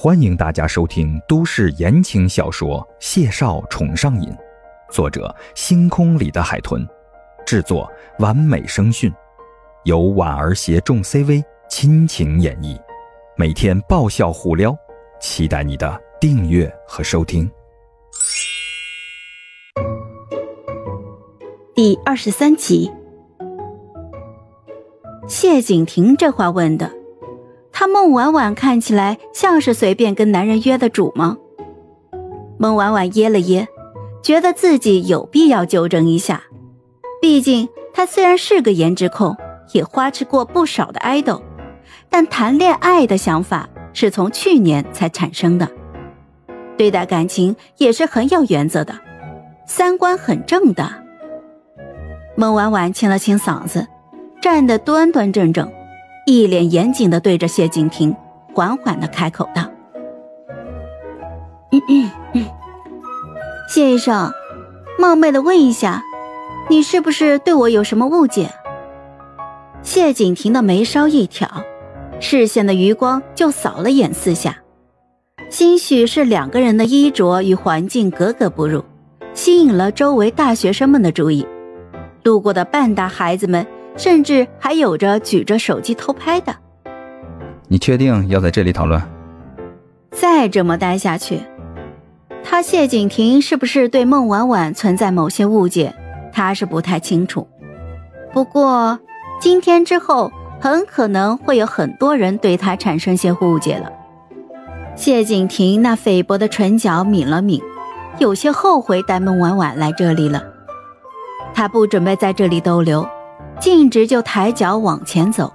欢迎大家收听都市言情小说《谢少宠上瘾》，作者：星空里的海豚，制作：完美声讯，由婉儿携众 CV 亲情演绎，每天爆笑互撩，期待你的订阅和收听。第二十三集，谢景亭这话问的。他孟婉婉看起来像是随便跟男人约的主吗？孟婉婉噎了噎，觉得自己有必要纠正一下。毕竟她虽然是个颜值控，也花痴过不少的爱豆，但谈恋爱的想法是从去年才产生的，对待感情也是很有原则的，三观很正的。孟婉婉清了清嗓子，站得端端正正。一脸严谨的对着谢景亭，缓缓的开口道：“谢医生，冒昧的问一下，你是不是对我有什么误解？”谢景亭的眉梢一挑，视线的余光就扫了眼四下，兴许是两个人的衣着与环境格格不入，吸引了周围大学生们的注意，路过的半大孩子们。甚至还有着举着手机偷拍的。你确定要在这里讨论？再这么待下去，他谢景亭是不是对孟婉婉存在某些误解？他是不太清楚。不过今天之后，很可能会有很多人对他产生些误解了。谢景亭那菲薄的唇角抿了抿，有些后悔带孟婉婉来这里了。他不准备在这里逗留。径直就抬脚往前走，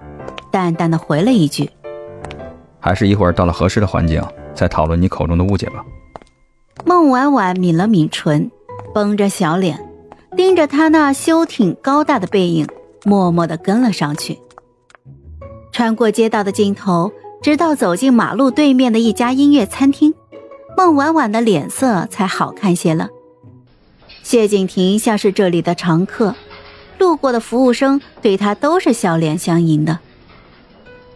淡淡的回了一句：“还是一会儿到了合适的环境再讨论你口中的误解吧。”孟婉婉抿了抿唇，绷着小脸，盯着他那修挺高大的背影，默默的跟了上去。穿过街道的尽头，直到走进马路对面的一家音乐餐厅，孟婉婉的脸色才好看些了。谢景亭像是这里的常客。路过的服务生对他都是笑脸相迎的。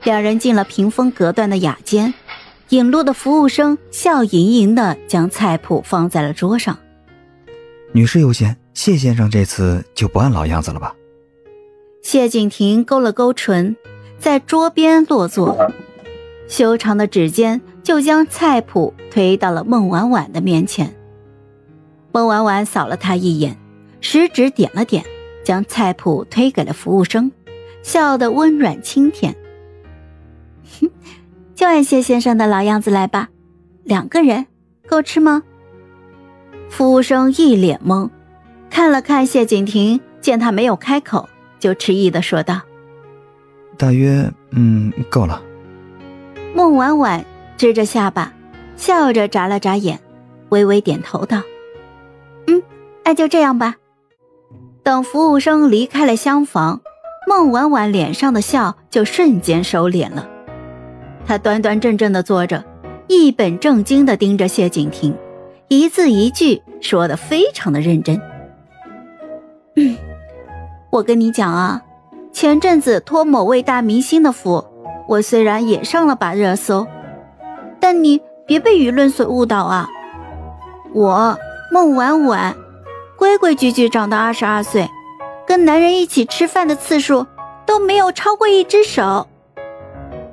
两人进了屏风隔断的雅间，引路的服务生笑盈盈的将菜谱放在了桌上。女士优先，谢先生这次就不按老样子了吧？谢景亭勾了勾唇，在桌边落座，修长的指尖就将菜谱推到了孟婉婉的面前。孟婉婉扫了他一眼，食指点了点。将菜谱推给了服务生，笑得温软清甜。哼，就按谢先生的老样子来吧。两个人够吃吗？服务生一脸懵，看了看谢景亭，见他没有开口，就迟疑的说道：“大约，嗯，够了。”孟婉婉支着下巴，笑着眨了眨眼，微微点头道：“嗯，那就这样吧。”等服务生离开了厢房，孟婉婉脸上的笑就瞬间收敛了。她端端正正的坐着，一本正经的盯着谢景亭，一字一句说的非常的认真。我跟你讲啊，前阵子托某位大明星的福，我虽然也上了把热搜，但你别被舆论所误导啊。我孟婉婉。规规矩矩长到二十二岁，跟男人一起吃饭的次数都没有超过一只手。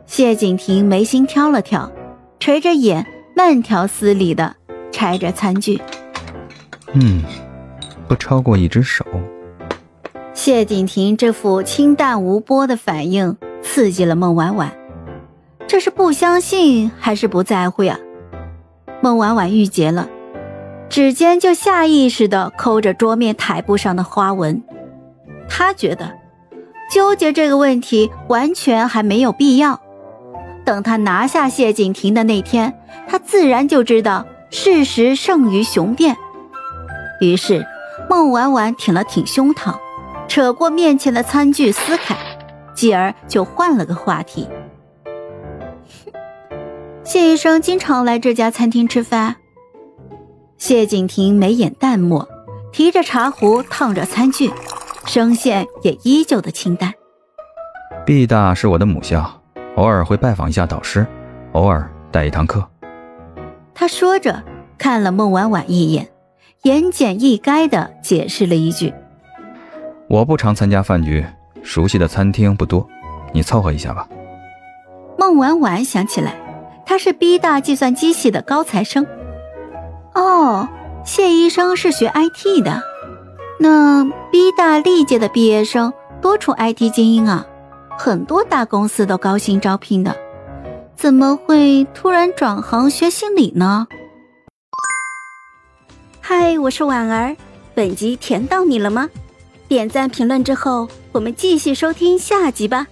谢景亭眉心挑了挑，垂着眼，慢条斯理的拆着餐具。嗯，不超过一只手。谢景亭这副清淡无波的反应刺激了孟婉婉，这是不相信还是不在乎呀？孟婉婉郁结了。指尖就下意识地抠着桌面台布上的花纹，他觉得纠结这个问题完全还没有必要。等他拿下谢景亭的那天，他自然就知道事实胜于雄辩。于是，孟婉婉挺了挺胸膛，扯过面前的餐具撕开，继而就换了个话题：“ 谢医生经常来这家餐厅吃饭。”谢景亭眉眼淡漠，提着茶壶烫着餐具，声线也依旧的清淡。毕大是我的母校，偶尔会拜访一下导师，偶尔带一堂课。他说着，看了孟婉婉一眼，言简意赅的解释了一句：“我不常参加饭局，熟悉的餐厅不多，你凑合一下吧。”孟婉婉想起来，他是 B 大计算机系的高材生。哦，谢医生是学 IT 的，那 B 大历届的毕业生多出 IT 精英啊，很多大公司都高薪招聘的。怎么会突然转行学心理呢？嗨，我是婉儿，本集甜到你了吗？点赞评论之后，我们继续收听下集吧。